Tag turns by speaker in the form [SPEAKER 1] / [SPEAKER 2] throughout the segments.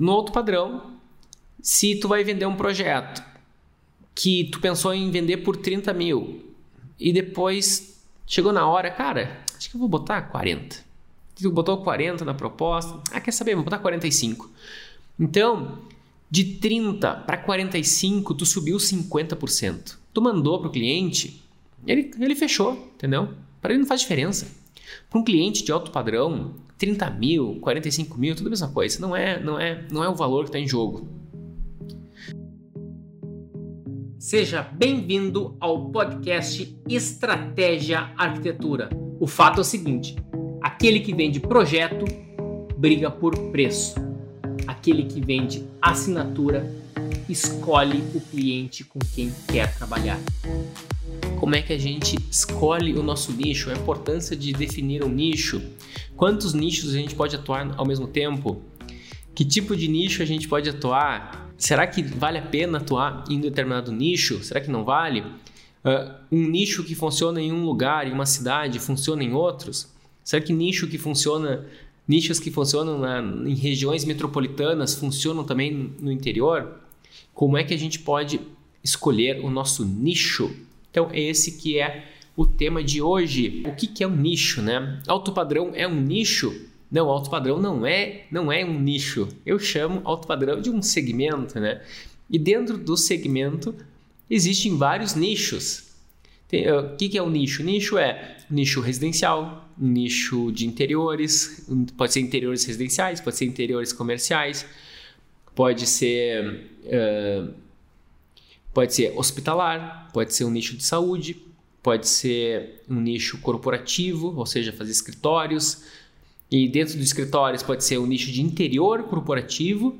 [SPEAKER 1] no alto padrão, se tu vai vender um projeto que tu pensou em vender por 30 mil e depois chegou na hora, cara, acho que eu vou botar 40. Tu botou 40 na proposta, ah, quer saber, vou botar 45. Então, de 30 para 45, tu subiu 50%. Tu mandou para o cliente, ele, ele fechou, entendeu? Para ele não faz diferença. Para um cliente de alto padrão, 30 mil, 45 mil, tudo a mesma coisa. Não é, não é, não é o valor que está em jogo. Seja bem-vindo ao podcast Estratégia Arquitetura. O fato é o seguinte: aquele que vende projeto briga por preço aquele que vende assinatura escolhe o cliente com quem quer trabalhar. Como é que a gente escolhe o nosso nicho? A importância de definir um nicho. Quantos nichos a gente pode atuar ao mesmo tempo? Que tipo de nicho a gente pode atuar? Será que vale a pena atuar em determinado nicho? Será que não vale? Uh, um nicho que funciona em um lugar, em uma cidade, funciona em outros? Será que nicho que funciona nichos que funcionam na, em regiões metropolitanas funcionam também no interior? Como é que a gente pode escolher o nosso nicho? Então, esse que é o tema de hoje. O que, que é um nicho, né? Alto padrão é um nicho? Não, alto padrão não é, não é um nicho. Eu chamo alto padrão de um segmento, né? E dentro do segmento existem vários nichos. Tem, o que, que é um nicho? Nicho é nicho residencial, nicho de interiores, pode ser interiores residenciais, pode ser interiores comerciais, pode ser uh, pode ser hospitalar, pode ser um nicho de saúde, pode ser um nicho corporativo, ou seja, fazer escritórios. E dentro dos escritórios pode ser um nicho de interior corporativo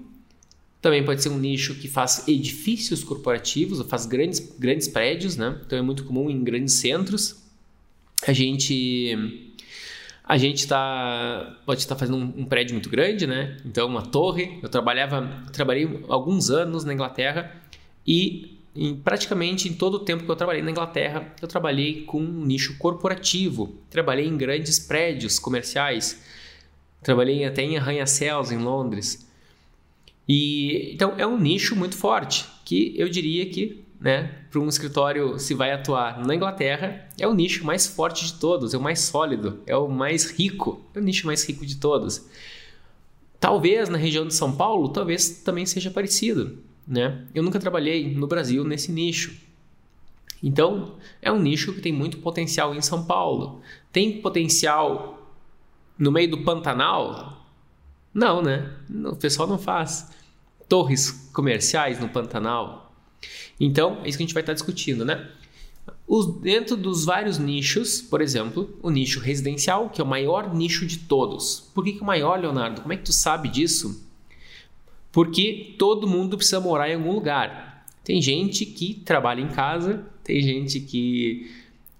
[SPEAKER 1] também pode ser um nicho que faz edifícios corporativos, ou faz grandes, grandes prédios, né? Então é muito comum em grandes centros. A gente a gente tá, pode estar fazendo um, um, prédio muito grande, né? Então uma torre. Eu trabalhava, trabalhei alguns anos na Inglaterra e em, praticamente em todo o tempo que eu trabalhei na Inglaterra, eu trabalhei com um nicho corporativo. Trabalhei em grandes prédios comerciais. Trabalhei até em arranha-céus em Londres. E então é um nicho muito forte que eu diria que, né, para um escritório se vai atuar na Inglaterra, é o nicho mais forte de todos, é o mais sólido, é o mais rico, é o nicho mais rico de todos. Talvez na região de São Paulo, talvez também seja parecido, né? Eu nunca trabalhei no Brasil nesse nicho. Então, é um nicho que tem muito potencial em São Paulo. Tem potencial no meio do Pantanal? Não, né? O pessoal não faz torres comerciais no Pantanal. Então, é isso que a gente vai estar discutindo, né? Os, dentro dos vários nichos, por exemplo, o nicho residencial, que é o maior nicho de todos. Por que, que é o maior, Leonardo? Como é que tu sabe disso? Porque todo mundo precisa morar em algum lugar. Tem gente que trabalha em casa, tem gente que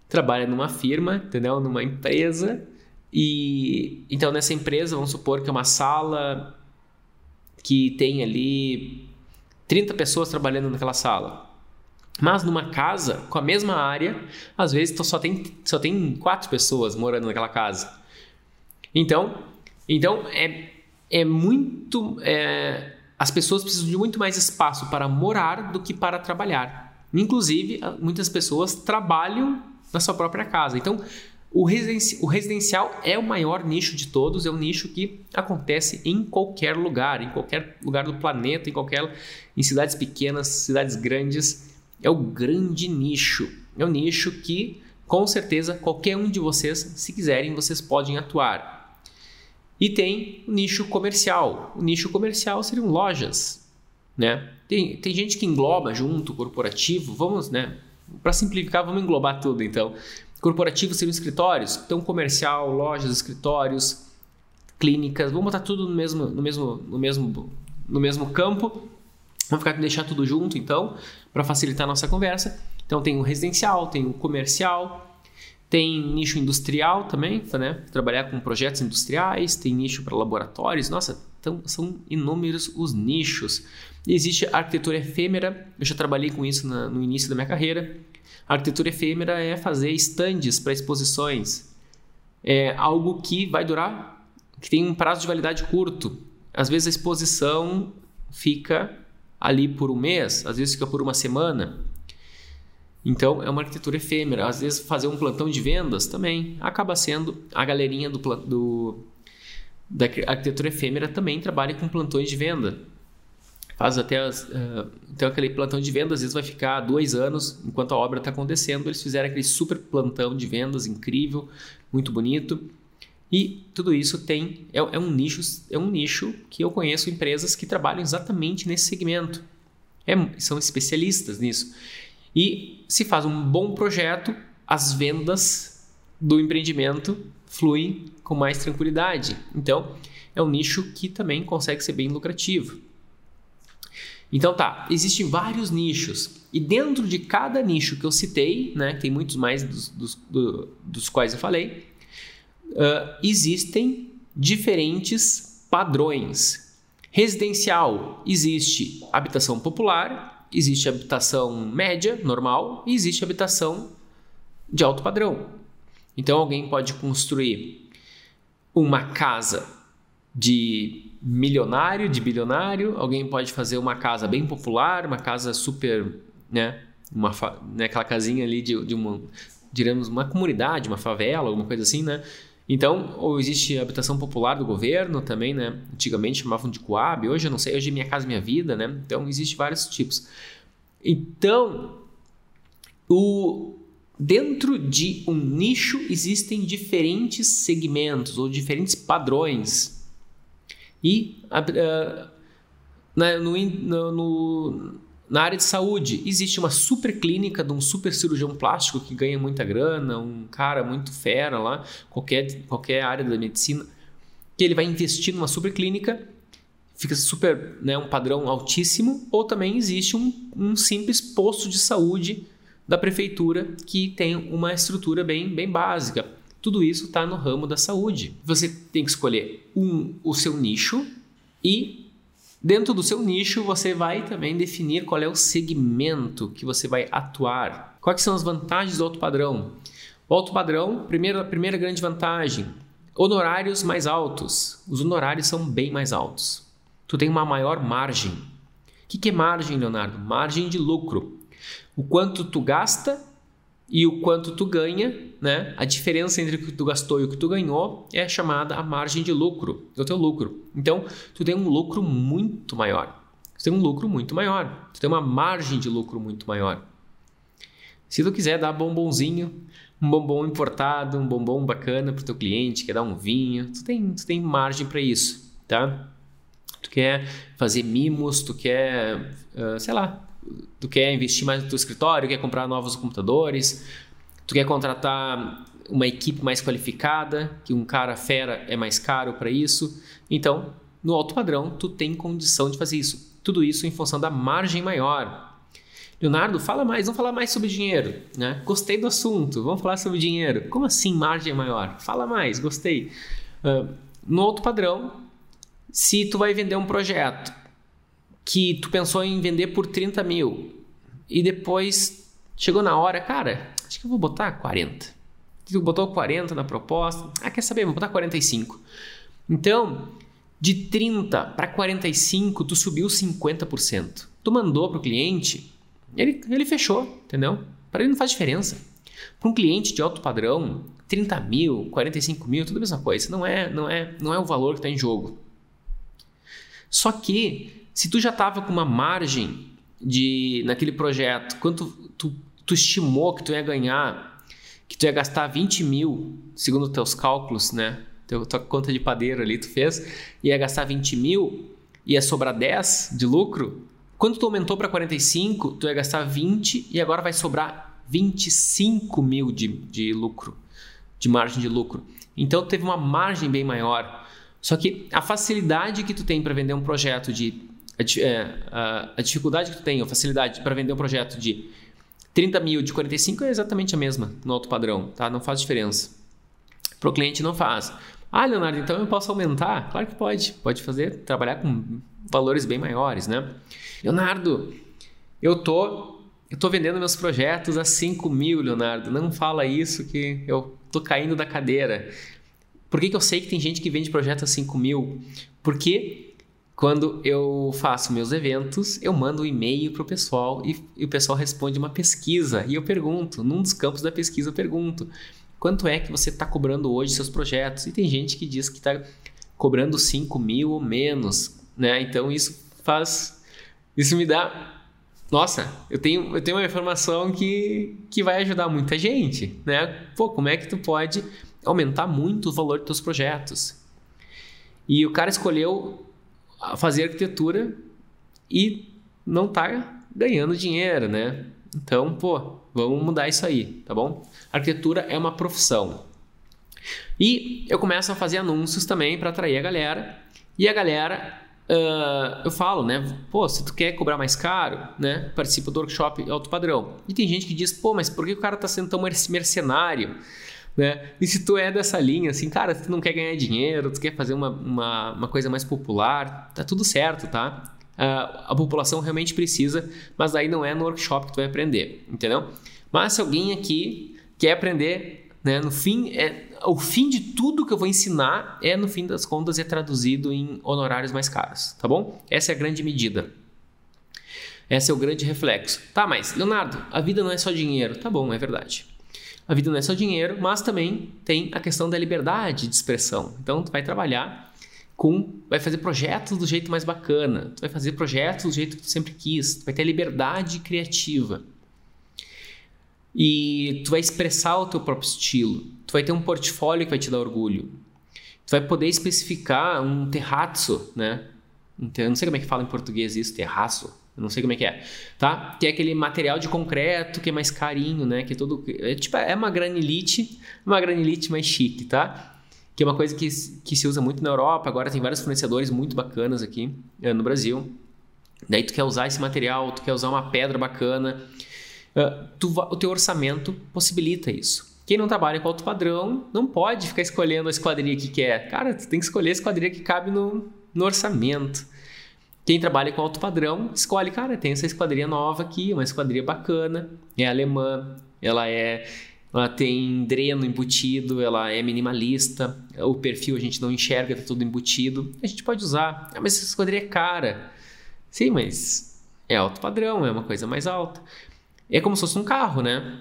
[SPEAKER 1] trabalha numa firma, entendeu? Numa empresa. E então nessa empresa, vamos supor que é uma sala que tem ali 30 pessoas trabalhando naquela sala. Mas numa casa com a mesma área, às vezes só tem, só tem quatro pessoas morando naquela casa. Então, então é, é muito. É, as pessoas precisam de muito mais espaço para morar do que para trabalhar. Inclusive, muitas pessoas trabalham na sua própria casa. Então, o, o residencial é o maior nicho de todos, é um nicho que acontece em qualquer lugar, em qualquer lugar do planeta, em qualquer em cidades pequenas, cidades grandes, é o grande nicho. É um nicho que, com certeza, qualquer um de vocês, se quiserem, vocês podem atuar. E tem o nicho comercial. O nicho comercial seriam lojas, né? Tem, tem gente que engloba junto corporativo, vamos, né? Para simplificar, vamos englobar tudo, então. Corporativo seriam escritórios, então comercial, lojas, escritórios, clínicas, vamos botar tudo no mesmo, no mesmo, no mesmo, no mesmo campo. Vamos ficar deixar tudo junto, então, para facilitar a nossa conversa. Então tem o residencial, tem o comercial, tem nicho industrial também, né? Trabalhar com projetos industriais, tem nicho para laboratórios. Nossa, são inúmeros os nichos. Existe arquitetura efêmera, eu já trabalhei com isso na, no início da minha carreira. A arquitetura efêmera é fazer estandes para exposições. É algo que vai durar, que tem um prazo de validade curto. às vezes a exposição fica ali por um mês, às vezes fica por uma semana. Então é uma arquitetura efêmera. Às vezes fazer um plantão de vendas também acaba sendo a galerinha do, do da arquitetura efêmera também trabalha com plantões de venda. Faz até as, uh, então aquele plantão de vendas às vezes vai ficar dois anos enquanto a obra está acontecendo. Eles fizeram aquele super plantão de vendas incrível, muito bonito. E tudo isso tem é, é, um nicho é um nicho que eu conheço empresas que trabalham exatamente nesse segmento. É, são especialistas nisso. E se faz um bom projeto, as vendas do empreendimento fluem com mais tranquilidade. Então, é um nicho que também consegue ser bem lucrativo. Então tá, existem vários nichos e dentro de cada nicho que eu citei, né, tem muitos mais dos, dos, do, dos quais eu falei, uh, existem diferentes padrões. Residencial existe habitação popular, existe habitação média, normal, e existe habitação de alto padrão. Então alguém pode construir uma casa de milionário, de bilionário, alguém pode fazer uma casa bem popular, uma casa super, né, uma né, aquela casinha ali de, de uma, diremos, uma comunidade, uma favela, alguma coisa assim, né? Então, ou existe habitação popular do governo também, né? Antigamente chamavam de Coab, hoje eu não sei, hoje é Minha Casa Minha Vida, né? Então, existe vários tipos. Então, o, dentro de um nicho existem diferentes segmentos ou diferentes padrões. E uh, no, no, na área de saúde, existe uma super clínica de um super cirurgião plástico que ganha muita grana, um cara muito fera lá, qualquer, qualquer área da medicina, que ele vai investir numa super clínica, fica super, né, um padrão altíssimo, ou também existe um, um simples posto de saúde da prefeitura que tem uma estrutura bem, bem básica. Tudo isso está no ramo da saúde. Você tem que escolher um, o seu nicho e Dentro do seu nicho, você vai também definir qual é o segmento que você vai atuar. Quais são as vantagens do alto padrão? O alto padrão, primeira, primeira grande vantagem, honorários mais altos. Os honorários são bem mais altos. Tu tem uma maior margem. O que, que é margem, Leonardo? Margem de lucro. O quanto tu gasta e o quanto tu ganha, né? A diferença entre o que tu gastou e o que tu ganhou é chamada a margem de lucro, é o teu lucro. Então, tu tem um lucro muito maior. Tu tem um lucro muito maior. Tu tem uma margem de lucro muito maior. Se tu quiser dar bombonzinho, um bombom importado, um bombom bacana para o teu cliente, quer dar um vinho, tu tem, tu tem margem para isso, tá? Tu quer fazer mimos, tu quer, uh, sei lá, tu quer investir mais no teu escritório, quer comprar novos computadores, tu quer contratar uma equipe mais qualificada, que um cara fera é mais caro para isso. Então, no alto padrão, tu tem condição de fazer isso. Tudo isso em função da margem maior. Leonardo, fala mais, vamos falar mais sobre dinheiro, né? Gostei do assunto, vamos falar sobre dinheiro. Como assim margem maior? Fala mais, gostei. Uh, no alto padrão, se tu vai vender um projeto que tu pensou em vender por 30 mil e depois chegou na hora, cara, acho que eu vou botar 40. Tu botou 40 na proposta, ah, quer saber, vou botar 45. Então, de 30 para 45, tu subiu 50%. Tu mandou para o cliente, ele, ele fechou, entendeu? Para ele não faz diferença. Para um cliente de alto padrão, 30 mil, 45 mil, tudo a mesma coisa. Não é, não é, não é o valor que está em jogo. Só que se tu já estava com uma margem de naquele projeto, quanto tu, tu estimou que tu ia ganhar, que tu ia gastar 20 mil, segundo teus cálculos, né? Tua conta de padeiro ali tu fez, ia gastar 20 mil, ia sobrar 10 de lucro. Quando tu aumentou para 45, tu ia gastar 20 e agora vai sobrar 25 mil de, de lucro, de margem de lucro. Então teve uma margem bem maior. Só que a facilidade que tu tem para vender um projeto de a, é, a, a dificuldade que tu tem, a facilidade para vender um projeto de 30 mil de 45 é exatamente a mesma no alto padrão, tá? Não faz diferença. Para o cliente não faz. Ah, Leonardo, então eu posso aumentar? Claro que pode. Pode fazer, trabalhar com valores bem maiores, né? Leonardo, eu tô, eu tô vendendo meus projetos a 5 mil, Leonardo. Não fala isso que eu tô caindo da cadeira. Por que, que eu sei que tem gente que vende projeto a 5 mil? Porque quando eu faço meus eventos, eu mando um e-mail para o pessoal e, e, o pessoal responde uma pesquisa. E eu pergunto, num dos campos da pesquisa, eu pergunto: quanto é que você está cobrando hoje seus projetos? E tem gente que diz que está cobrando 5 mil ou menos, né? Então isso faz. Isso me dá. Nossa, eu tenho, eu tenho uma informação que, que vai ajudar muita gente, né? Pô, como é que tu pode aumentar muito o valor dos teus projetos? E o cara escolheu fazer arquitetura e não tá ganhando dinheiro, né? Então, pô, vamos mudar isso aí, tá bom? Arquitetura é uma profissão. E eu começo a fazer anúncios também para atrair a galera. E a galera, uh, eu falo, né? Pô, se tu quer cobrar mais caro, né? Participa do workshop alto padrão. E tem gente que diz, pô, mas por que o cara tá sendo tão mercenário? Né? E se tu é dessa linha, assim, cara, tu não quer ganhar dinheiro, tu quer fazer uma, uma, uma coisa mais popular, tá tudo certo, tá? Uh, a população realmente precisa, mas aí não é no workshop que tu vai aprender, entendeu? Mas se alguém aqui quer aprender, né, no fim, é, o fim de tudo que eu vou ensinar é, no fim das contas, é traduzido em honorários mais caros, tá bom? Essa é a grande medida. Esse é o grande reflexo. Tá, mas, Leonardo, a vida não é só dinheiro. Tá bom, é verdade. A vida não é só dinheiro, mas também tem a questão da liberdade de expressão. Então, tu vai trabalhar com, vai fazer projetos do jeito mais bacana, tu vai fazer projetos do jeito que tu sempre quis, tu vai ter liberdade criativa. E tu vai expressar o teu próprio estilo. Tu vai ter um portfólio que vai te dar orgulho. Tu vai poder especificar um terrazzo, né? Não sei como é que fala em português isso, terraço não sei como é que é, tá? Que é aquele material de concreto que é mais carinho, né? Que é todo, é, tipo, é uma granilite, uma granilite mais chique, tá? Que é uma coisa que, que se usa muito na Europa, agora tem vários fornecedores muito bacanas aqui é, no Brasil. Daí tu quer usar esse material, tu quer usar uma pedra bacana, uh, tu, o teu orçamento possibilita isso. Quem não trabalha com alto padrão não pode ficar escolhendo a esquadria que quer. Cara, tu tem que escolher a esquadria que cabe no, no orçamento. Quem trabalha com alto padrão escolhe, cara, tem essa esquadria nova aqui, uma esquadria bacana, é alemã, ela é ela tem dreno embutido, ela é minimalista, o perfil a gente não enxerga, tá tudo embutido. A gente pode usar. Ah, mas essa esquadria é cara. Sim, mas é alto padrão, é uma coisa mais alta. É como se fosse um carro, né?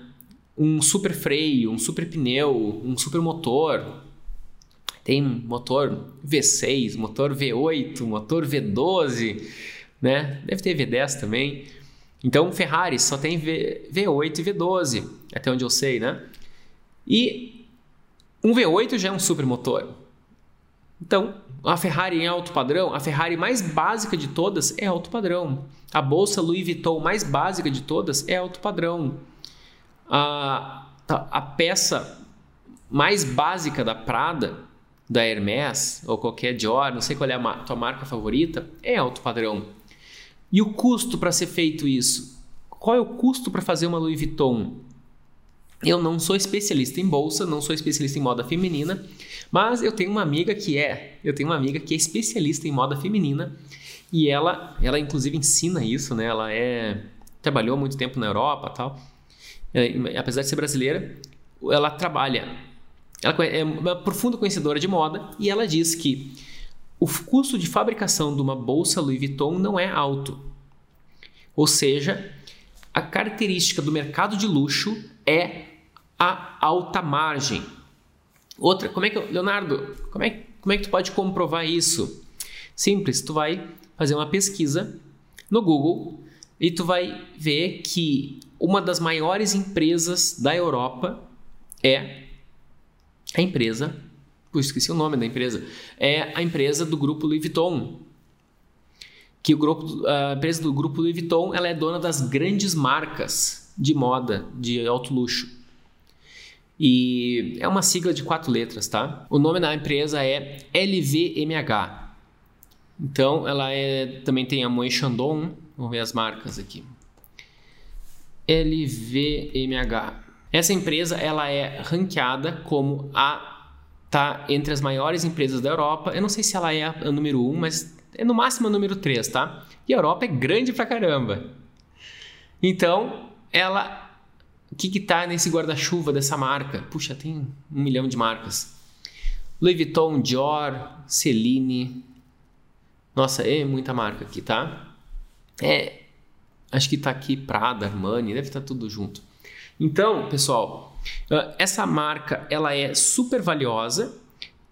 [SPEAKER 1] Um super freio, um super pneu, um super motor. Tem motor V6, motor V8, motor V12, né? Deve ter V10 também. Então, Ferrari só tem v, V8 e V12, até onde eu sei, né? E um V8 já é um super motor. Então, a Ferrari em alto padrão, a Ferrari mais básica de todas é alto padrão. A bolsa Louis Vuitton mais básica de todas é alto padrão. A, a peça mais básica da Prada da Hermès ou qualquer Dior, não sei qual é a tua marca favorita, é alto padrão. E o custo para ser feito isso? Qual é o custo para fazer uma Louis Vuitton? Eu não sou especialista em bolsa, não sou especialista em moda feminina, mas eu tenho uma amiga que é, eu tenho uma amiga que é especialista em moda feminina e ela, ela inclusive ensina isso, né? Ela é trabalhou muito tempo na Europa, tal. É, apesar de ser brasileira, ela trabalha ela é uma profunda conhecedora de moda e ela diz que o custo de fabricação de uma bolsa Louis Vuitton não é alto. Ou seja, a característica do mercado de luxo é a alta margem. Outra, como é que Leonardo, como é, como é que tu pode comprovar isso? Simples, tu vai fazer uma pesquisa no Google e tu vai ver que uma das maiores empresas da Europa é a empresa, eu esqueci o nome da empresa, é a empresa do grupo Louis Vuitton. Que o grupo, a empresa do grupo Louis Vuitton ela é dona das grandes marcas de moda, de alto luxo. E é uma sigla de quatro letras, tá? O nome da empresa é LVMH. Então, ela é, também tem a Moët Chandon. Vamos ver as marcas aqui. LVMH. Essa empresa ela é ranqueada como a tá entre as maiores empresas da Europa. Eu não sei se ela é a, número 1, um, mas é no máximo a número 3, tá? E a Europa é grande pra caramba. Então, ela o que que tá nesse guarda-chuva dessa marca? Puxa, tem um milhão de marcas. Louis Vuitton, Dior, Celine, Nossa, é muita marca aqui, tá? É, acho que tá aqui Prada, Armani, deve estar tá tudo junto. Então, pessoal, ah, essa marca ela é super valiosa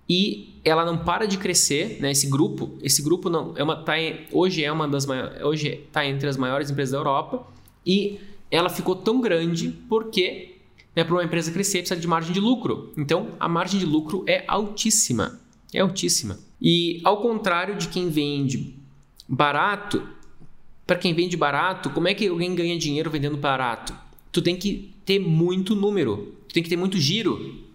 [SPEAKER 1] e ela não para de crescer, né? Esse grupo, esse grupo não é uma tá hoje é uma das maiores, hoje está entre as maiores empresas da Europa e ela ficou tão grande porque né, para uma empresa crescer precisa de margem de lucro. Então a margem de lucro é altíssima, é altíssima. E ao contrário de quem vende barato, para quem vende barato, como é que alguém ganha dinheiro vendendo barato? Tu tem que ter muito número, tu tem que ter muito giro.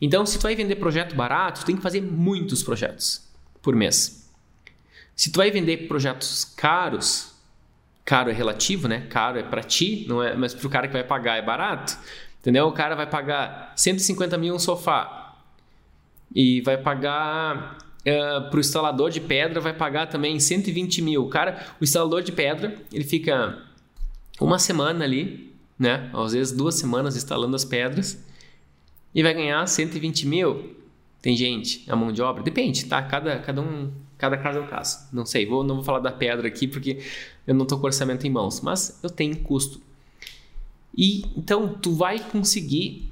[SPEAKER 1] Então, se tu vai vender projeto barato, tu tem que fazer muitos projetos por mês. Se tu vai vender projetos caros, caro é relativo, né? Caro é para ti, não é, mas para o cara que vai pagar é barato. Entendeu? O cara vai pagar 150 mil um sofá e vai pagar uh, instalador de pedra vai pagar também 120 mil. O cara, o instalador de pedra, ele fica uma semana ali, né? Às vezes duas semanas instalando as pedras e vai ganhar 120 mil. Tem gente, a mão de obra, depende, tá? Cada, cada um, cada caso é um caso. Não sei, vou, não vou falar da pedra aqui porque eu não estou com orçamento em mãos, mas eu tenho custo. E então tu vai conseguir,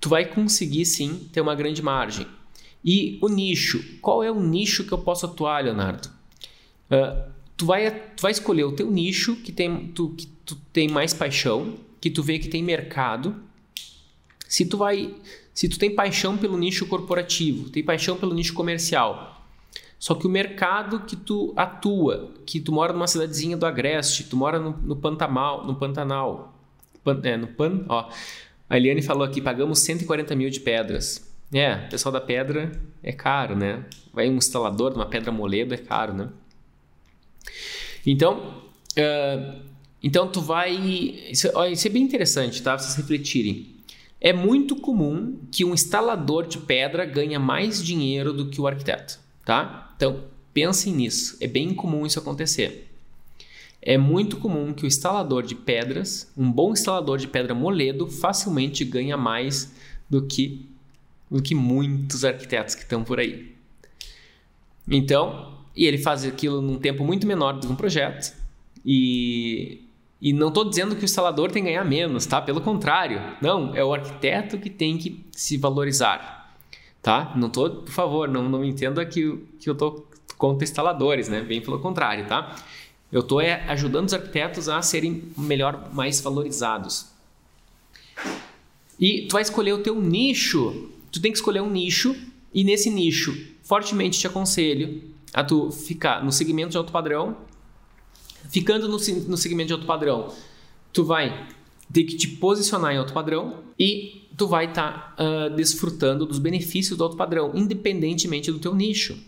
[SPEAKER 1] tu vai conseguir sim ter uma grande margem. E o nicho, qual é o nicho que eu posso atuar, Leonardo? Uh, tu, vai, tu vai escolher o teu nicho que tem, tu, que tu tem mais paixão, que tu vê que tem mercado. Se tu vai, se tu tem paixão pelo nicho corporativo, tem paixão pelo nicho comercial, só que o mercado que tu atua, que tu mora numa cidadezinha do Agreste, tu mora no, no Pantanal, no Pantanal, pan, é, no Pan, ó, a Eliane falou aqui, pagamos 140 mil de pedras. É, o pessoal da pedra é caro, né? Vai um instalador de uma pedra moledo é caro, né? Então, uh, então tu vai. Isso, ó, isso é bem interessante, tá? Vocês refletirem. É muito comum que um instalador de pedra ganha mais dinheiro do que o arquiteto, tá? Então pensem nisso. É bem comum isso acontecer. É muito comum que o instalador de pedras, um bom instalador de pedra moledo, facilmente ganha mais do que do que muitos arquitetos que estão por aí. Então, e ele faz aquilo num tempo muito menor do que um projeto. E, e não estou dizendo que o instalador tem que ganhar menos, tá? Pelo contrário, não, é o arquiteto que tem que se valorizar, tá? Não tô, por favor, não, não entenda que, que eu estou contra instaladores, né? Bem pelo contrário, tá? Eu estou é, ajudando os arquitetos a serem melhor, mais valorizados. E tu vai escolher o teu nicho tu tem que escolher um nicho e nesse nicho, fortemente te aconselho a tu ficar no segmento de alto padrão. Ficando no, no segmento de alto padrão, tu vai ter que te posicionar em alto padrão e tu vai estar tá, uh, desfrutando dos benefícios do alto padrão, independentemente do teu nicho.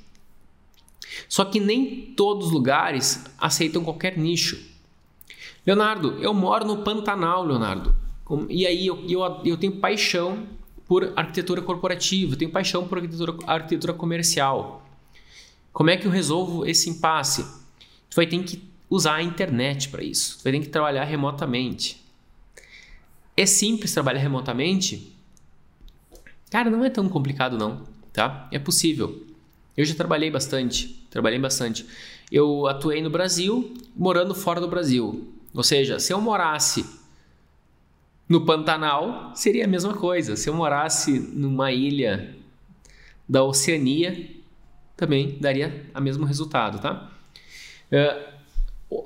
[SPEAKER 1] Só que nem todos os lugares aceitam qualquer nicho. Leonardo, eu moro no Pantanal, Leonardo. E aí eu, eu, eu tenho paixão por arquitetura corporativa, tenho paixão por arquitetura, arquitetura comercial. Como é que eu resolvo esse impasse? Tu vai ter que usar a internet para isso. Vai ter que trabalhar remotamente. É simples trabalhar remotamente? Cara, não é tão complicado não, tá? É possível. Eu já trabalhei bastante, trabalhei bastante. Eu atuei no Brasil, morando fora do Brasil. Ou seja, se eu morasse no Pantanal seria a mesma coisa. Se eu morasse numa ilha da Oceania, também daria o mesmo resultado, tá? Uh,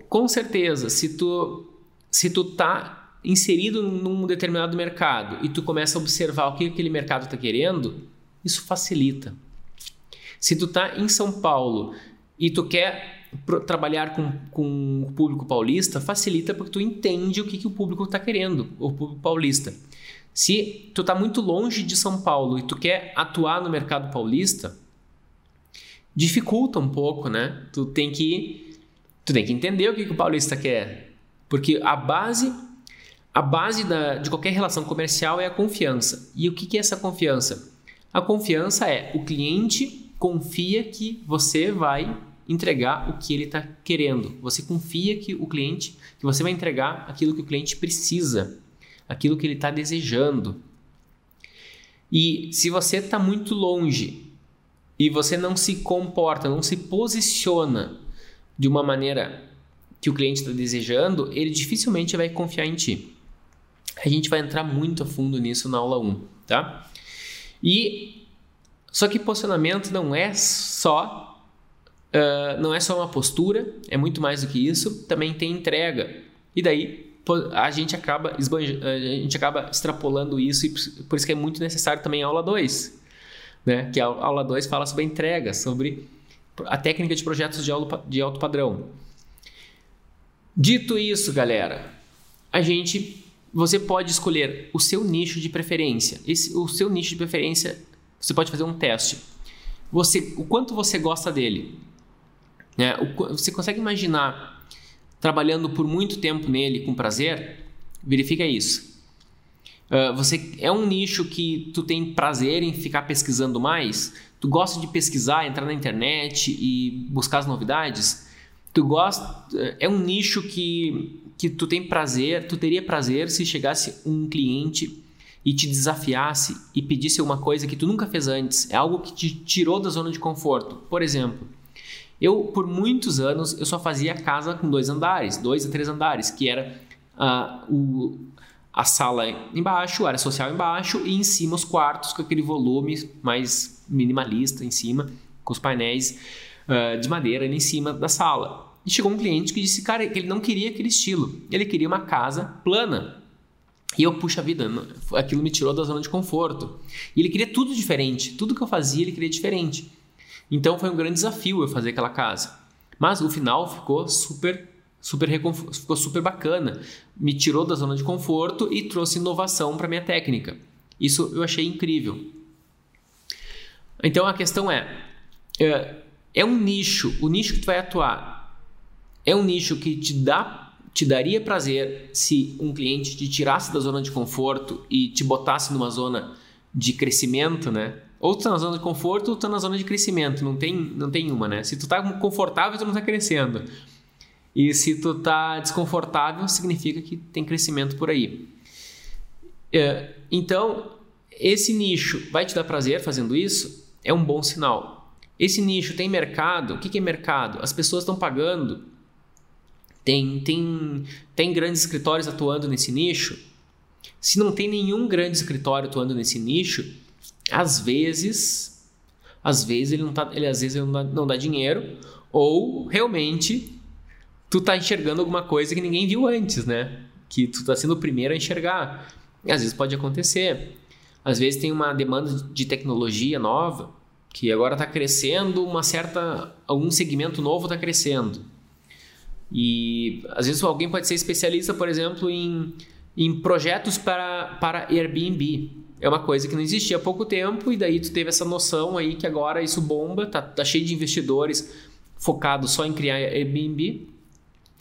[SPEAKER 1] com certeza, se tu se tu tá inserido num determinado mercado e tu começa a observar o que aquele mercado está querendo, isso facilita. Se tu tá em São Paulo e tu quer trabalhar com, com o público paulista facilita porque tu entende o que, que o público está querendo, o público paulista. Se tu está muito longe de São Paulo e tu quer atuar no mercado paulista, dificulta um pouco, né? Tu tem que tu tem que entender o que, que o paulista quer, porque a base a base da, de qualquer relação comercial é a confiança. E o que, que é essa confiança? A confiança é o cliente confia que você vai entregar o que ele está querendo. Você confia que o cliente, que você vai entregar aquilo que o cliente precisa, aquilo que ele está desejando. E se você está muito longe e você não se comporta, não se posiciona de uma maneira que o cliente está desejando, ele dificilmente vai confiar em ti. A gente vai entrar muito a fundo nisso na aula 1, tá? E só que posicionamento não é só uh, não é só uma postura, é muito mais do que isso, também tem entrega. E daí a gente acaba a gente acaba extrapolando isso e por isso que é muito necessário também a aula 2, né? Que a aula 2 fala sobre entrega, sobre a técnica de projetos de alto, padrão. Dito isso, galera, a gente você pode escolher o seu nicho de preferência. Esse, o seu nicho de preferência, você pode fazer um teste. Você, o quanto você gosta dele. Né? O, você consegue imaginar trabalhando por muito tempo nele com prazer? Verifica isso. Uh, você é um nicho que tu tem prazer em ficar pesquisando mais? Tu gosta de pesquisar, entrar na internet e buscar as novidades? Tu gosta é um nicho que que tu tem prazer, tu teria prazer se chegasse um cliente e te desafiasse e pedisse uma coisa que tu nunca fez antes, é algo que te tirou da zona de conforto. Por exemplo, eu por muitos anos eu só fazia casa com dois andares, dois a três andares, que era uh, o, a sala embaixo, área social embaixo e em cima os quartos com aquele volume mais minimalista em cima, com os painéis uh, de madeira ali em cima da sala. E chegou um cliente que disse, cara, que ele não queria aquele estilo. Ele queria uma casa plana. E eu, puxa vida, aquilo me tirou da zona de conforto. E ele queria tudo diferente. Tudo que eu fazia, ele queria diferente. Então foi um grande desafio eu fazer aquela casa. Mas o final ficou super super ficou super bacana. Me tirou da zona de conforto e trouxe inovação para minha técnica. Isso eu achei incrível. Então a questão é, é, é um nicho, o nicho que tu vai atuar é um nicho que te dá te daria prazer se um cliente te tirasse da zona de conforto e te botasse numa zona de crescimento, né? Ou tu tá na zona de conforto ou tu tá na zona de crescimento, não tem, não tem uma, né? Se tu tá confortável, tu não tá crescendo. E se tu tá desconfortável, significa que tem crescimento por aí. É, então, esse nicho vai te dar prazer fazendo isso? É um bom sinal. Esse nicho tem mercado? O que é mercado? As pessoas estão pagando tem, tem, tem grandes escritórios atuando nesse nicho? Se não tem nenhum grande escritório atuando nesse nicho, às vezes, às vezes ele não tá, ele às vezes ele não dá, não dá dinheiro ou realmente tu tá enxergando alguma coisa que ninguém viu antes, né? Que tu tá sendo o primeiro a enxergar. E às vezes pode acontecer. Às vezes tem uma demanda de tecnologia nova que agora está crescendo, uma certa algum segmento novo está crescendo. E às vezes alguém pode ser especialista, por exemplo, em, em projetos para, para Airbnb. É uma coisa que não existia há pouco tempo e daí tu teve essa noção aí que agora isso bomba, tá, tá cheio de investidores focados só em criar Airbnb.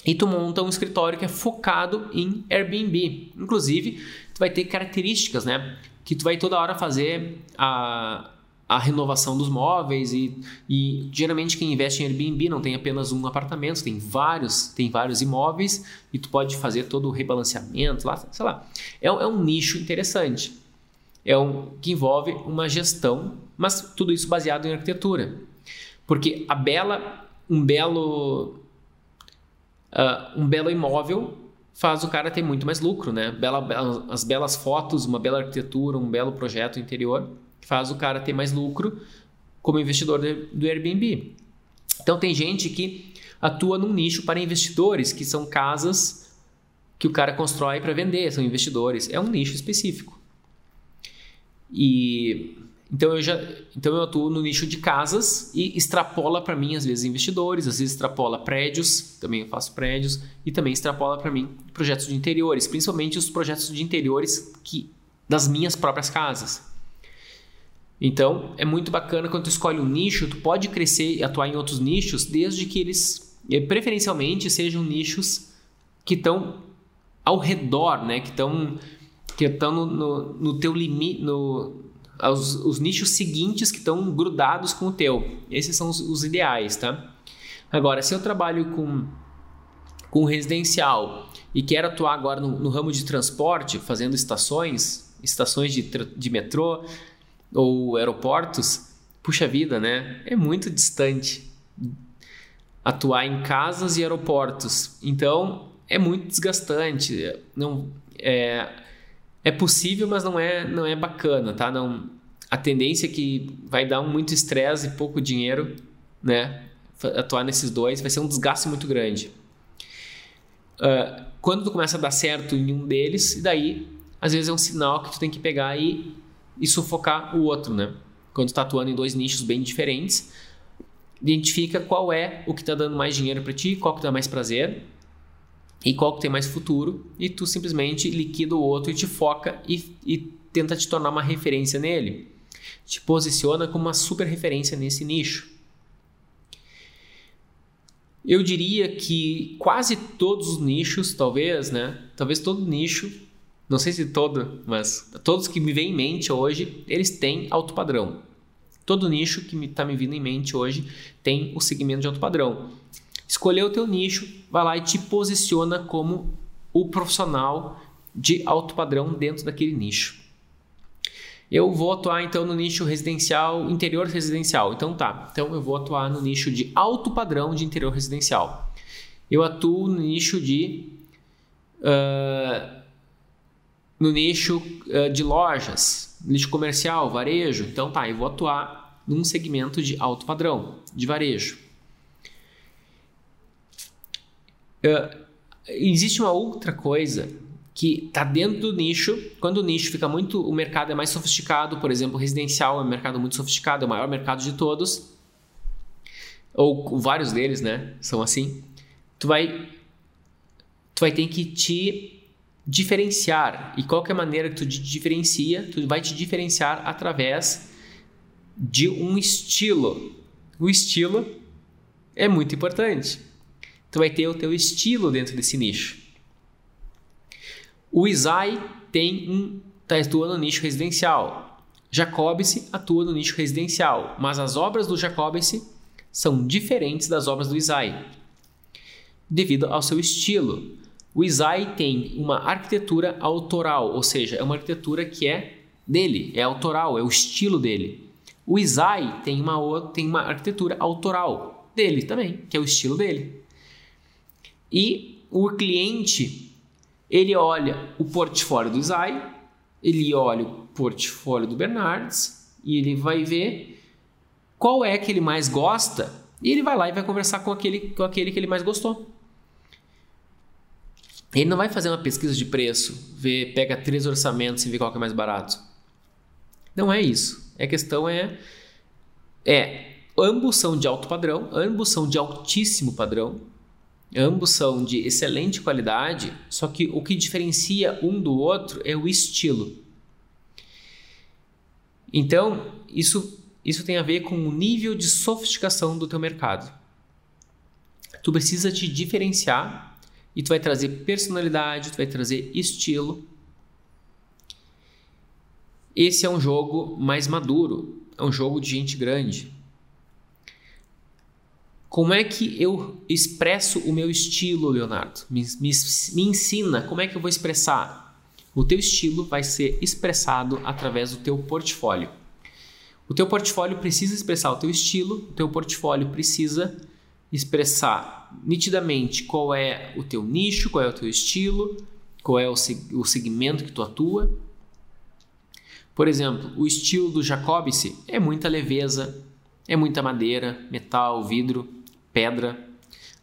[SPEAKER 1] E tu monta um escritório que é focado em Airbnb. Inclusive, tu vai ter características, né? Que tu vai toda hora fazer a, a renovação dos móveis e, e, geralmente quem investe em Airbnb não tem apenas um apartamento, tem vários, tem vários imóveis e tu pode fazer todo o rebalanceamento lá, sei lá. É, é um nicho interessante. É um que envolve uma gestão, mas tudo isso baseado em arquitetura. Porque a bela, um belo uh, um belo imóvel faz o cara ter muito mais lucro, né? Bela, as belas fotos, uma bela arquitetura, um belo projeto interior faz o cara ter mais lucro como investidor do Airbnb. Então tem gente que atua num nicho para investidores, que são casas que o cara constrói para vender, são investidores. É um nicho específico. E então eu já então eu atuo no nicho de casas e extrapola para mim às vezes investidores, às vezes extrapola prédios, também eu faço prédios e também extrapola para mim projetos de interiores, principalmente os projetos de interiores que das minhas próprias casas. Então, é muito bacana quando tu escolhe um nicho, tu pode crescer e atuar em outros nichos, desde que eles, eh, preferencialmente, sejam nichos que estão ao redor, né? Que estão que estão no, no, no teu limite, no, os, os, nichos seguintes que estão grudados com o teu. Esses são os, os ideais, tá? Agora, se eu trabalho com, com residencial e quero atuar agora no, no ramo de transporte, fazendo estações, estações de, de metrô, ou aeroportos, puxa vida, né? É muito distante atuar em casas e aeroportos. Então, é muito desgastante. Não é, é possível, mas não é não é bacana, tá? Não a tendência é que vai dar muito estresse e pouco dinheiro, né? Atuar nesses dois vai ser um desgaste muito grande. Uh, quando tu começa a dar certo em um deles, e daí às vezes é um sinal que tu tem que pegar e, e sufocar o outro, né? Quando tu tá atuando em dois nichos bem diferentes, identifica qual é o que está dando mais dinheiro para ti, qual que dá mais prazer e qual que tem mais futuro, e tu simplesmente liquida o outro e te foca e, e tenta te tornar uma referência nele. Te posiciona como uma super referência nesse nicho. Eu diria que quase todos os nichos, talvez, né? Talvez todo nicho, não sei se todo, mas todos que me vêm em mente hoje, eles têm alto padrão. Todo nicho que está me, tá me vindo em mente hoje tem o segmento de alto padrão. Escolheu o teu nicho, vai lá e te posiciona como o profissional de alto padrão dentro daquele nicho. Eu vou atuar então no nicho residencial, interior residencial. Então tá, então eu vou atuar no nicho de alto padrão de interior residencial. Eu atuo no nicho de uh, no nicho uh, de lojas, nicho comercial, varejo. Então tá, eu vou atuar num segmento de alto padrão de varejo. Existe uma outra coisa que está dentro do nicho. Quando o nicho fica muito, o mercado é mais sofisticado, por exemplo, residencial é um mercado muito sofisticado, é o maior mercado de todos, ou vários deles, né, são assim. Tu vai, tu vai ter que te diferenciar. E qual é maneira que tu te diferencia? Tu vai te diferenciar através de um estilo. O estilo é muito importante. Tu vai ter o teu estilo dentro desse nicho. O Isai tem um tá, atua no nicho residencial. Jacobse atua no nicho residencial, mas as obras do Jacobse são diferentes das obras do Isai, devido ao seu estilo. O Isai tem uma arquitetura autoral, ou seja, é uma arquitetura que é dele, é autoral, é o estilo dele. O Isai tem uma, tem uma arquitetura autoral dele também, que é o estilo dele. E o cliente ele olha o portfólio do Zay, ele olha o portfólio do Bernardes e ele vai ver qual é que ele mais gosta e ele vai lá e vai conversar com aquele, com aquele que ele mais gostou. Ele não vai fazer uma pesquisa de preço, ver, pega três orçamentos e vê qual que é mais barato. Não é isso. A questão é, é ambos são de alto padrão, ambos são de altíssimo padrão, Ambos são de excelente qualidade, só que o que diferencia um do outro é o estilo. Então, isso, isso tem a ver com o nível de sofisticação do teu mercado. Tu precisa te diferenciar e tu vai trazer personalidade, tu vai trazer estilo. Esse é um jogo mais maduro, é um jogo de gente grande. Como é que eu expresso o meu estilo, Leonardo? Me, me, me, ensina como é que eu vou expressar. O teu estilo vai ser expressado através do teu portfólio. O teu portfólio precisa expressar o teu estilo, o teu portfólio precisa expressar nitidamente qual é o teu nicho, qual é o teu estilo, qual é o, o segmento que tu atua. Por exemplo, o estilo do Jacobse é muita leveza, é muita madeira, metal, vidro pedra,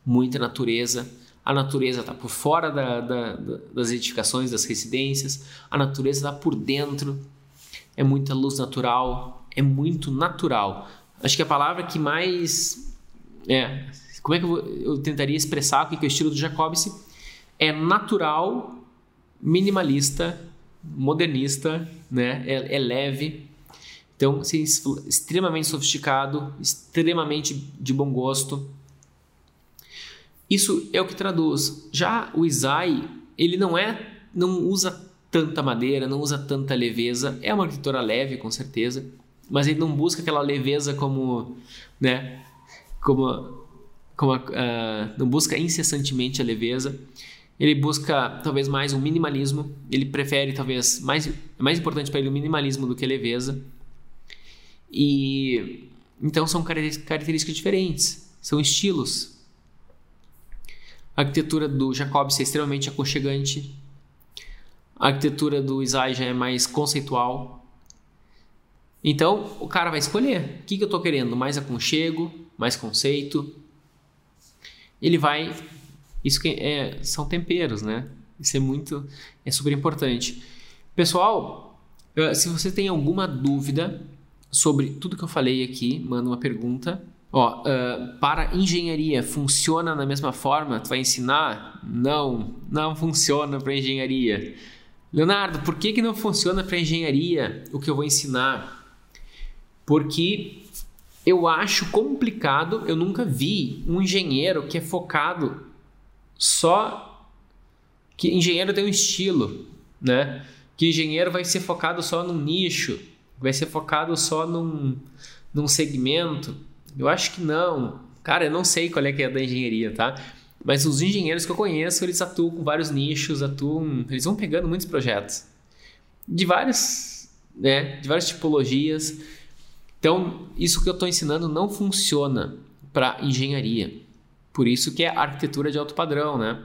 [SPEAKER 1] muita natureza. A natureza está por fora da, da, das edificações, das residências. A natureza está por dentro. É muita luz natural. É muito natural. Acho que a palavra que mais. É, como é que eu, eu tentaria expressar o que é o estilo do Jacobse? É natural, minimalista, modernista, né? é, é leve. Então, assim, extremamente sofisticado, extremamente de bom gosto. Isso é o que traduz. Já o Isai, ele não é, não usa tanta madeira, não usa tanta leveza. É uma arquitetura leve, com certeza, mas ele não busca aquela leveza como, né, como, como uh, não busca incessantemente a leveza. Ele busca talvez mais um minimalismo. Ele prefere talvez mais mais importante para ele o minimalismo do que a leveza. E Então são características diferentes, são estilos. A arquitetura do Jacobs é extremamente aconchegante. A arquitetura do Isai já é mais conceitual. Então o cara vai escolher o que, que eu estou querendo, mais aconchego, mais conceito. Ele vai. Isso que é, são temperos, né? Isso é muito, é super importante. Pessoal, se você tem alguma dúvida sobre tudo que eu falei aqui, manda uma pergunta. Ó, uh, para engenharia, funciona da mesma forma? Tu vai ensinar? Não, não funciona para engenharia. Leonardo, por que, que não funciona para engenharia o que eu vou ensinar? Porque eu acho complicado, eu nunca vi um engenheiro que é focado só. Que engenheiro tem um estilo, né? Que engenheiro vai ser focado só num nicho, vai ser focado só num, num segmento. Eu acho que não. Cara, eu não sei qual é que é da engenharia, tá? Mas os engenheiros que eu conheço, eles atuam com vários nichos, atuam, eles vão pegando muitos projetos de várias, né, de várias tipologias. Então, isso que eu estou ensinando não funciona para engenharia. Por isso que é arquitetura de alto padrão, né?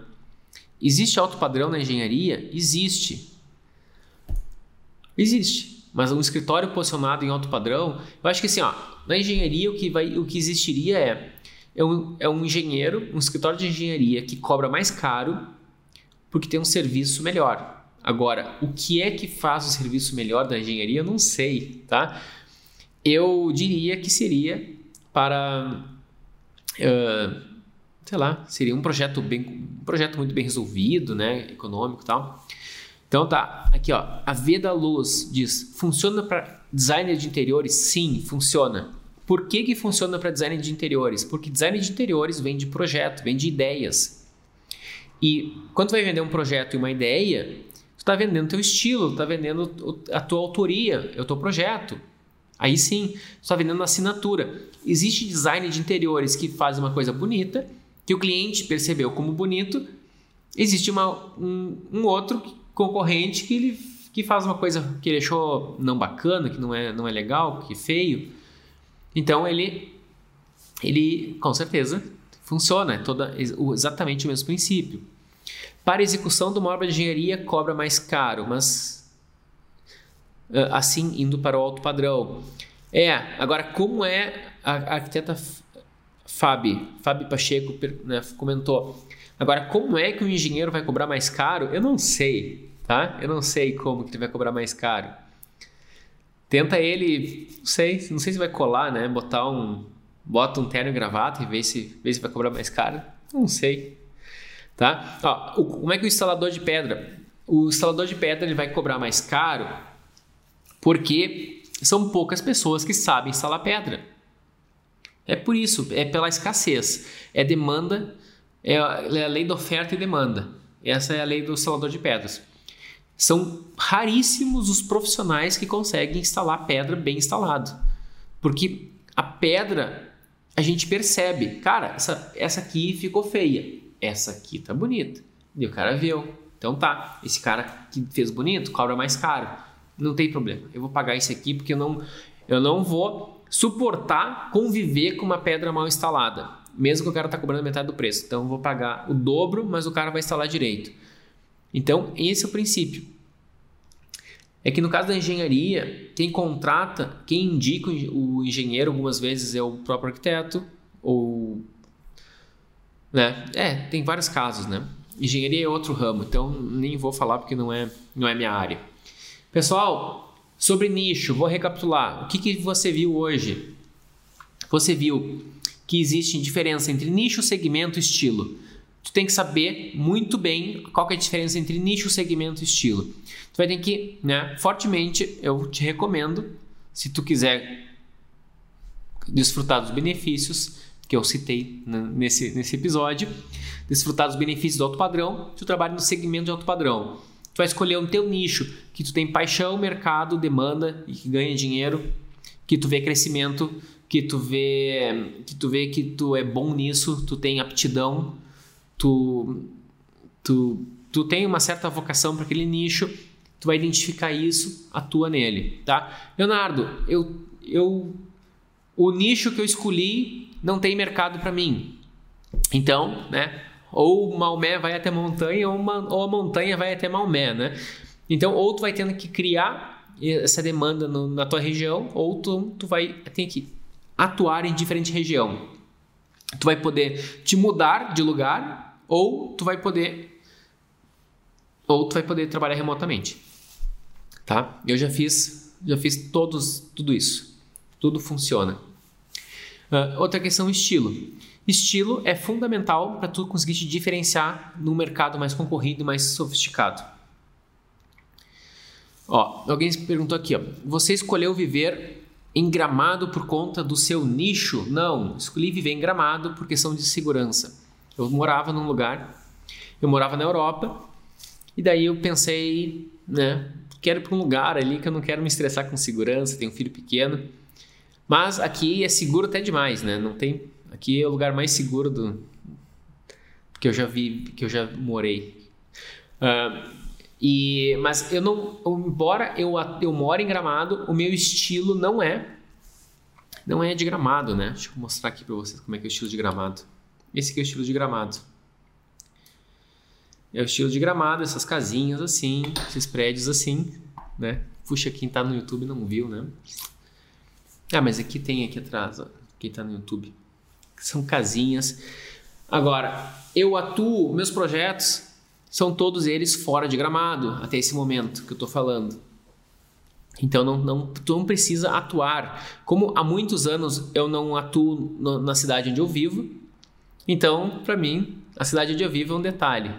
[SPEAKER 1] Existe alto padrão na engenharia? Existe. Existe. Mas um escritório posicionado em alto padrão, eu acho que assim, ó, na engenharia o que, vai, o que existiria é, é, um, é um engenheiro, um escritório de engenharia que cobra mais caro porque tem um serviço melhor. Agora, o que é que faz o serviço melhor da engenharia, eu não sei, tá? Eu diria que seria para, uh, sei lá, seria um projeto bem, um projeto muito bem resolvido, né, econômico e tal. Então tá, aqui ó, a Veda Luz diz, funciona para designer de interiores? Sim, funciona. Por que, que funciona para designer de interiores? Porque designer de interiores vem de projeto, vem de ideias. E quando vai vender um projeto e uma ideia, tu está vendendo teu estilo, está vendendo a tua autoria, é o teu projeto. Aí sim, tu está vendendo assinatura. Existe design de interiores que faz uma coisa bonita, que o cliente percebeu como bonito. Existe uma, um, um outro concorrente que ele que faz uma coisa que ele achou não bacana, que não é, não é legal, que é feio. Então ele ele com certeza funciona, é toda exatamente o mesmo princípio. Para execução de uma obra de engenharia cobra mais caro, mas assim indo para o alto padrão. É, agora como é a, a arquiteta Fabi, Fabi Pacheco né, comentou. Agora como é que o engenheiro vai cobrar mais caro? Eu não sei tá? Eu não sei como que tu vai cobrar mais caro. Tenta ele, não sei, não sei se vai colar, né? Botar um, bota um terno e gravata e vê se, vê se vai cobrar mais caro. Não sei, tá? Ó, o, como é que o instalador de pedra? O instalador de pedra ele vai cobrar mais caro porque são poucas pessoas que sabem instalar pedra. É por isso, é pela escassez. É demanda, é é a lei da oferta e demanda. Essa é a lei do instalador de pedras. São raríssimos os profissionais que conseguem instalar pedra bem instalado. Porque a pedra a gente percebe, cara, essa, essa aqui ficou feia, essa aqui tá bonita. E o cara viu. Então tá, esse cara que fez bonito cobra mais caro. Não tem problema. Eu vou pagar isso aqui porque eu não, eu não vou suportar conviver com uma pedra mal instalada. Mesmo que o cara tá cobrando metade do preço. Então eu vou pagar o dobro, mas o cara vai instalar direito. Então, esse é o princípio. É que no caso da engenharia, quem contrata, quem indica o engenheiro algumas vezes é o próprio arquiteto ou né? É, tem vários casos, né? Engenharia é outro ramo, então nem vou falar porque não é não é minha área. Pessoal, sobre nicho, vou recapitular. O que, que você viu hoje? Você viu que existe diferença entre nicho, segmento e estilo tu tem que saber muito bem qual é a diferença entre nicho, segmento e estilo. Tu vai ter que, né, fortemente, eu te recomendo, se tu quiser desfrutar dos benefícios que eu citei nesse, nesse episódio, desfrutar dos benefícios do alto padrão, tu trabalha no segmento de alto padrão. Tu vai escolher o teu nicho, que tu tem paixão, mercado, demanda e que ganha dinheiro, que tu vê crescimento, que tu vê que tu vê que tu é bom nisso, tu tem aptidão, tu, tu, tu tem uma certa vocação para aquele nicho, tu vai identificar isso, atua nele, tá? Leonardo, eu, eu o nicho que eu escolhi não tem mercado para mim. Então, né? Ou Maomé vai até montanha, ou, uma, ou a montanha vai até Maomé, né? Então, ou tu vai tendo que criar essa demanda no, na tua região, ou tu, tu vai ter que atuar em diferente região. Tu vai poder te mudar de lugar, ou tu vai poder ou tu vai poder trabalhar remotamente. Tá? Eu já fiz, já fiz todos, tudo isso. Tudo funciona. Uh, outra questão, estilo. Estilo é fundamental para tu conseguir te diferenciar no mercado mais concorrido, mais sofisticado. Ó, alguém perguntou aqui, ó, você escolheu viver em Gramado por conta do seu nicho? Não, escolhi viver em Gramado por questão de segurança. Eu morava num lugar, eu morava na Europa e daí eu pensei, né, quero ir para um lugar ali que eu não quero me estressar com segurança, tenho um filho pequeno. Mas aqui é seguro até demais, né? Não tem, aqui é o lugar mais seguro do que eu já vi, que eu já morei. Uh, e, mas eu não, embora eu, eu moro em Gramado, o meu estilo não é não é de Gramado, né? Deixa eu mostrar aqui para vocês como é que é o estilo de Gramado. Esse aqui é o estilo de Gramado. É o estilo de gramado, essas casinhas assim, esses prédios assim, né? Puxa, quem tá no YouTube não viu, né? Ah, mas aqui tem aqui atrás, ó, quem tá no YouTube. São casinhas. Agora, eu atuo, meus projetos são todos eles fora de gramado, até esse momento que eu tô falando. Então não, não, tu não precisa atuar. Como há muitos anos eu não atuo na cidade onde eu vivo, então para mim a cidade onde eu vivo é um detalhe.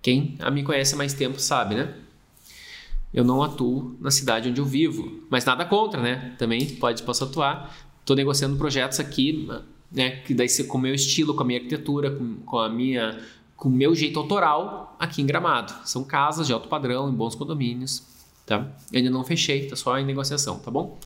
[SPEAKER 1] Quem me conhece há mais tempo sabe, né? Eu não atuo na cidade onde eu vivo, mas nada contra, né? Também pode posso atuar. Estou negociando projetos aqui, né? Que daí com o meu estilo, com a minha arquitetura, com, com a minha, com o meu jeito autoral aqui em Gramado. São casas de alto padrão, em bons condomínios, tá? Eu ainda não fechei, tá só em negociação, tá bom?